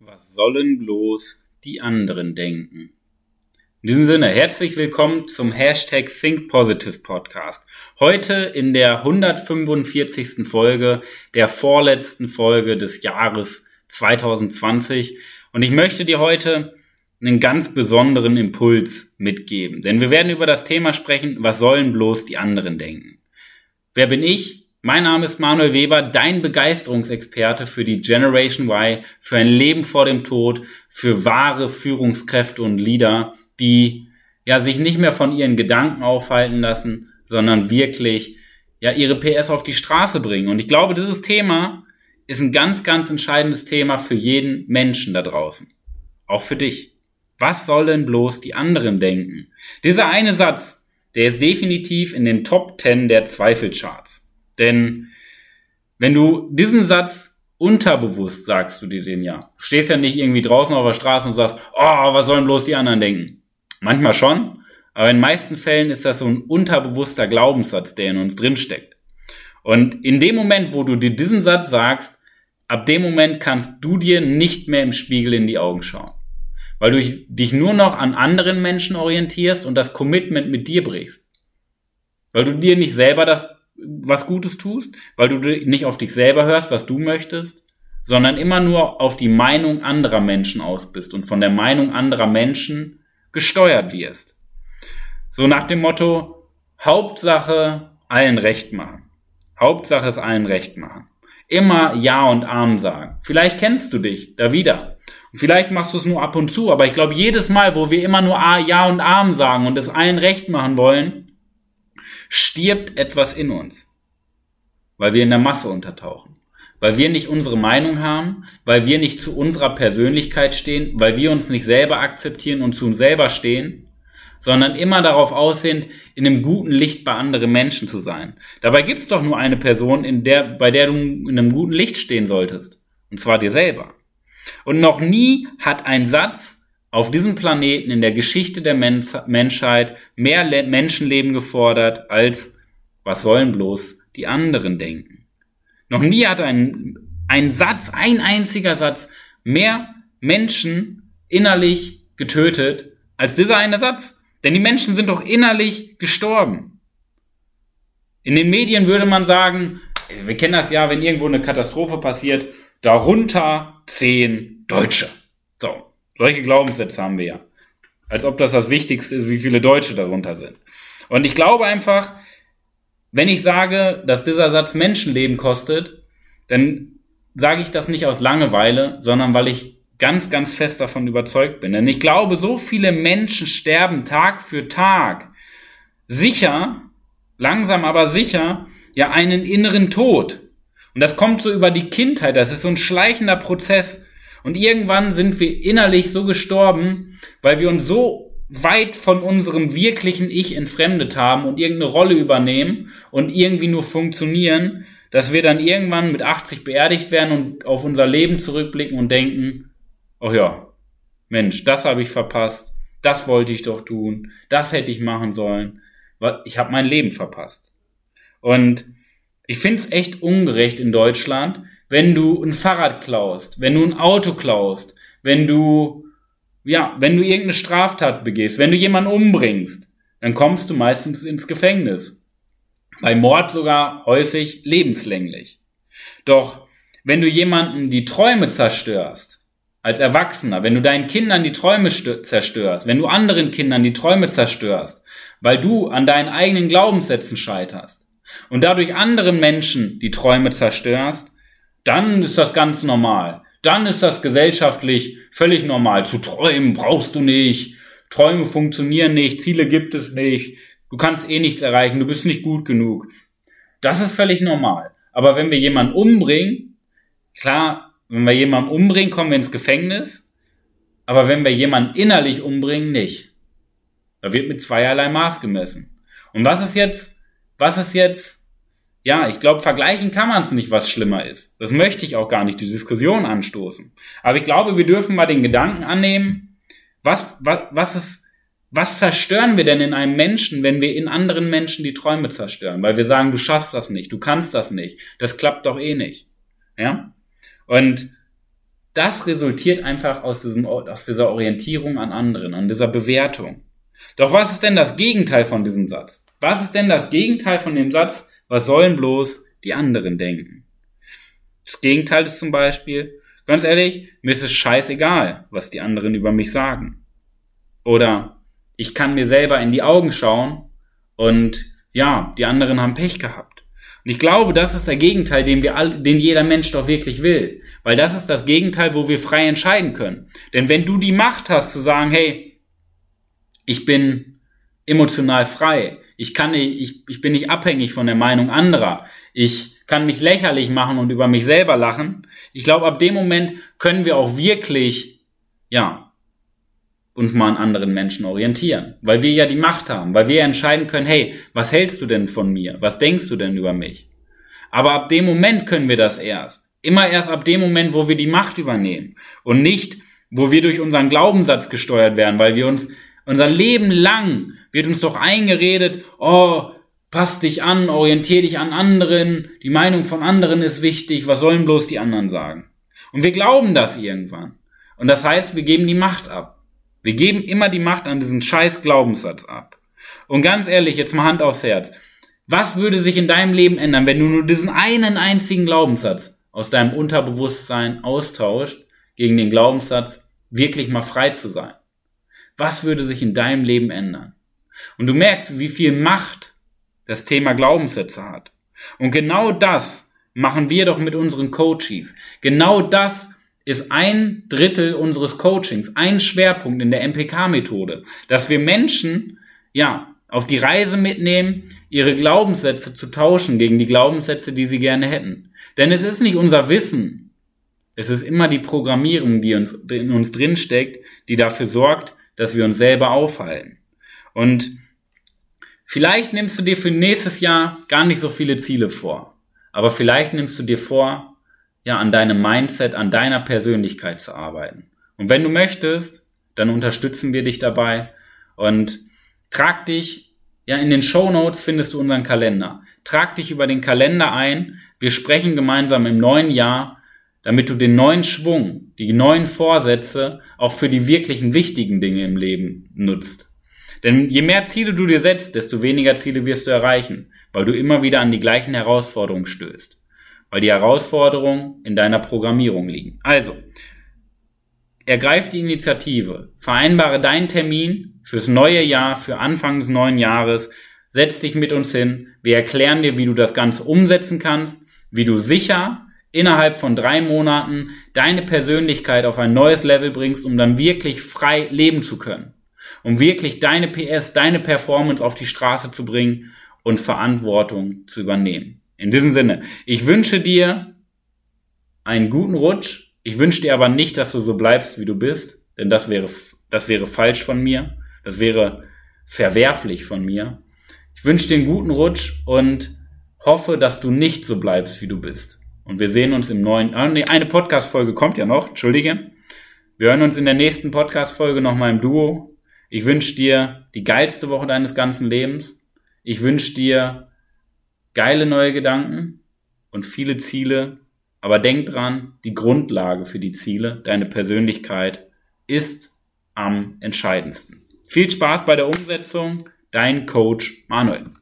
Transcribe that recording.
Was sollen bloß die anderen denken? In diesem Sinne, herzlich willkommen zum Hashtag Think Positive Podcast. Heute in der 145. Folge, der vorletzten Folge des Jahres 2020. Und ich möchte dir heute einen ganz besonderen Impuls mitgeben. Denn wir werden über das Thema sprechen, was sollen bloß die anderen denken? Wer bin ich? Mein Name ist Manuel Weber, dein Begeisterungsexperte für die Generation Y, für ein Leben vor dem Tod, für wahre Führungskräfte und Leader, die ja sich nicht mehr von ihren Gedanken aufhalten lassen, sondern wirklich ja ihre PS auf die Straße bringen. Und ich glaube, dieses Thema ist ein ganz, ganz entscheidendes Thema für jeden Menschen da draußen. Auch für dich. Was sollen bloß die anderen denken? Dieser eine Satz, der ist definitiv in den Top 10 der Zweifelcharts. Denn wenn du diesen Satz unterbewusst sagst du dir den ja. Du stehst ja nicht irgendwie draußen auf der Straße und sagst, oh, was sollen bloß die anderen denken? Manchmal schon, aber in den meisten Fällen ist das so ein unterbewusster Glaubenssatz, der in uns drinsteckt. Und in dem Moment, wo du dir diesen Satz sagst, ab dem Moment kannst du dir nicht mehr im Spiegel in die Augen schauen. Weil du dich nur noch an anderen Menschen orientierst und das Commitment mit dir brichst. Weil du dir nicht selber das was Gutes tust, weil du nicht auf dich selber hörst, was du möchtest, sondern immer nur auf die Meinung anderer Menschen aus bist und von der Meinung anderer Menschen gesteuert wirst. So nach dem Motto, Hauptsache allen recht machen. Hauptsache es allen recht machen. Immer Ja und Arm sagen. Vielleicht kennst du dich da wieder. Und vielleicht machst du es nur ab und zu, aber ich glaube, jedes Mal, wo wir immer nur Ja und Arm sagen und es allen recht machen wollen, stirbt etwas in uns, weil wir in der Masse untertauchen, weil wir nicht unsere Meinung haben, weil wir nicht zu unserer Persönlichkeit stehen, weil wir uns nicht selber akzeptieren und zu uns selber stehen, sondern immer darauf aussehen, in einem guten Licht bei anderen Menschen zu sein. Dabei gibt es doch nur eine Person, in der, bei der du in einem guten Licht stehen solltest, und zwar dir selber. Und noch nie hat ein Satz auf diesem Planeten in der Geschichte der Menschheit mehr Menschenleben gefordert als was sollen bloß die anderen denken. Noch nie hat ein, ein Satz, ein einziger Satz mehr Menschen innerlich getötet als dieser eine Satz. Denn die Menschen sind doch innerlich gestorben. In den Medien würde man sagen, wir kennen das ja, wenn irgendwo eine Katastrophe passiert, darunter zehn Deutsche. So, solche Glaubenssätze haben wir ja. Als ob das das Wichtigste ist, wie viele Deutsche darunter sind. Und ich glaube einfach, wenn ich sage, dass dieser Satz Menschenleben kostet, dann sage ich das nicht aus Langeweile, sondern weil ich ganz, ganz fest davon überzeugt bin. Denn ich glaube, so viele Menschen sterben Tag für Tag sicher, langsam aber sicher, ja einen inneren Tod. Und das kommt so über die Kindheit, das ist so ein schleichender Prozess. Und irgendwann sind wir innerlich so gestorben, weil wir uns so weit von unserem wirklichen Ich entfremdet haben und irgendeine Rolle übernehmen und irgendwie nur funktionieren, dass wir dann irgendwann mit 80 beerdigt werden und auf unser Leben zurückblicken und denken, oh ja, Mensch, das habe ich verpasst, das wollte ich doch tun, das hätte ich machen sollen, ich habe mein Leben verpasst. Und ich finde es echt ungerecht in Deutschland, wenn du ein Fahrrad klaust, wenn du ein Auto klaust, wenn du, ja, wenn du irgendeine Straftat begehst, wenn du jemanden umbringst, dann kommst du meistens ins Gefängnis. Bei Mord sogar häufig lebenslänglich. Doch wenn du jemanden die Träume zerstörst, als Erwachsener, wenn du deinen Kindern die Träume zerstörst, wenn du anderen Kindern die Träume zerstörst, weil du an deinen eigenen Glaubenssätzen scheiterst und dadurch anderen Menschen die Träume zerstörst, dann ist das ganz normal. Dann ist das gesellschaftlich völlig normal. Zu träumen brauchst du nicht. Träume funktionieren nicht. Ziele gibt es nicht. Du kannst eh nichts erreichen. Du bist nicht gut genug. Das ist völlig normal. Aber wenn wir jemanden umbringen, klar, wenn wir jemanden umbringen, kommen wir ins Gefängnis. Aber wenn wir jemanden innerlich umbringen, nicht. Da wird mit zweierlei Maß gemessen. Und was ist jetzt, was ist jetzt ja, ich glaube, vergleichen kann man es nicht, was schlimmer ist. Das möchte ich auch gar nicht, die Diskussion anstoßen. Aber ich glaube, wir dürfen mal den Gedanken annehmen, was, was, was ist, was zerstören wir denn in einem Menschen, wenn wir in anderen Menschen die Träume zerstören? Weil wir sagen, du schaffst das nicht, du kannst das nicht, das klappt doch eh nicht. Ja? Und das resultiert einfach aus, diesem, aus dieser Orientierung an anderen, an dieser Bewertung. Doch was ist denn das Gegenteil von diesem Satz? Was ist denn das Gegenteil von dem Satz, was sollen bloß die anderen denken? Das Gegenteil ist zum Beispiel, ganz ehrlich, mir ist es scheißegal, was die anderen über mich sagen. Oder ich kann mir selber in die Augen schauen und ja, die anderen haben Pech gehabt. Und ich glaube, das ist der Gegenteil, den wir all, den jeder Mensch doch wirklich will. Weil das ist das Gegenteil, wo wir frei entscheiden können. Denn wenn du die Macht hast zu sagen, hey, ich bin emotional frei, ich kann nicht, ich, ich bin nicht abhängig von der Meinung anderer, ich kann mich lächerlich machen und über mich selber lachen. Ich glaube, ab dem Moment können wir auch wirklich, ja, uns mal an anderen Menschen orientieren, weil wir ja die Macht haben, weil wir entscheiden können, hey, was hältst du denn von mir? Was denkst du denn über mich? Aber ab dem Moment können wir das erst. Immer erst ab dem Moment, wo wir die Macht übernehmen und nicht, wo wir durch unseren Glaubenssatz gesteuert werden, weil wir uns unser Leben lang wird uns doch eingeredet, oh, pass dich an, orientier dich an anderen, die Meinung von anderen ist wichtig, was sollen bloß die anderen sagen? Und wir glauben das irgendwann. Und das heißt, wir geben die Macht ab. Wir geben immer die Macht an diesen scheiß Glaubenssatz ab. Und ganz ehrlich, jetzt mal Hand aufs Herz. Was würde sich in deinem Leben ändern, wenn du nur diesen einen einzigen Glaubenssatz aus deinem Unterbewusstsein austauscht gegen den Glaubenssatz, wirklich mal frei zu sein? Was würde sich in deinem Leben ändern? Und du merkst, wie viel Macht das Thema Glaubenssätze hat. Und genau das machen wir doch mit unseren Coaches. Genau das ist ein Drittel unseres Coachings, ein Schwerpunkt in der MPK-Methode, dass wir Menschen, ja, auf die Reise mitnehmen, ihre Glaubenssätze zu tauschen gegen die Glaubenssätze, die sie gerne hätten. Denn es ist nicht unser Wissen, es ist immer die Programmierung, die uns, in uns drinsteckt, die dafür sorgt, dass wir uns selber aufhalten. Und vielleicht nimmst du dir für nächstes Jahr gar nicht so viele Ziele vor. Aber vielleicht nimmst du dir vor, ja, an deinem Mindset, an deiner Persönlichkeit zu arbeiten. Und wenn du möchtest, dann unterstützen wir dich dabei und trag dich, ja, in den Show Notes findest du unseren Kalender. Trag dich über den Kalender ein. Wir sprechen gemeinsam im neuen Jahr, damit du den neuen Schwung, die neuen Vorsätze auch für die wirklichen wichtigen Dinge im Leben nutzt. Denn je mehr Ziele du dir setzt, desto weniger Ziele wirst du erreichen, weil du immer wieder an die gleichen Herausforderungen stößt weil die Herausforderungen in deiner Programmierung liegen. Also, ergreif die Initiative, vereinbare deinen Termin fürs neue Jahr, für Anfang des neuen Jahres, setz dich mit uns hin, wir erklären dir, wie du das Ganze umsetzen kannst, wie du sicher innerhalb von drei Monaten deine Persönlichkeit auf ein neues Level bringst, um dann wirklich frei leben zu können. Um wirklich deine PS, deine Performance auf die Straße zu bringen und Verantwortung zu übernehmen. In diesem Sinne, ich wünsche dir einen guten Rutsch. Ich wünsche dir aber nicht, dass du so bleibst, wie du bist, denn das wäre, das wäre falsch von mir. Das wäre verwerflich von mir. Ich wünsche dir einen guten Rutsch und hoffe, dass du nicht so bleibst, wie du bist. Und wir sehen uns im neuen, ah, nee, eine Podcast-Folge kommt ja noch, entschuldige. Wir hören uns in der nächsten Podcast-Folge nochmal im Duo. Ich wünsche dir die geilste Woche deines ganzen Lebens. Ich wünsche dir geile neue Gedanken und viele Ziele, aber denk dran, die Grundlage für die Ziele, deine Persönlichkeit, ist am entscheidendsten. Viel Spaß bei der Umsetzung, dein Coach Manuel.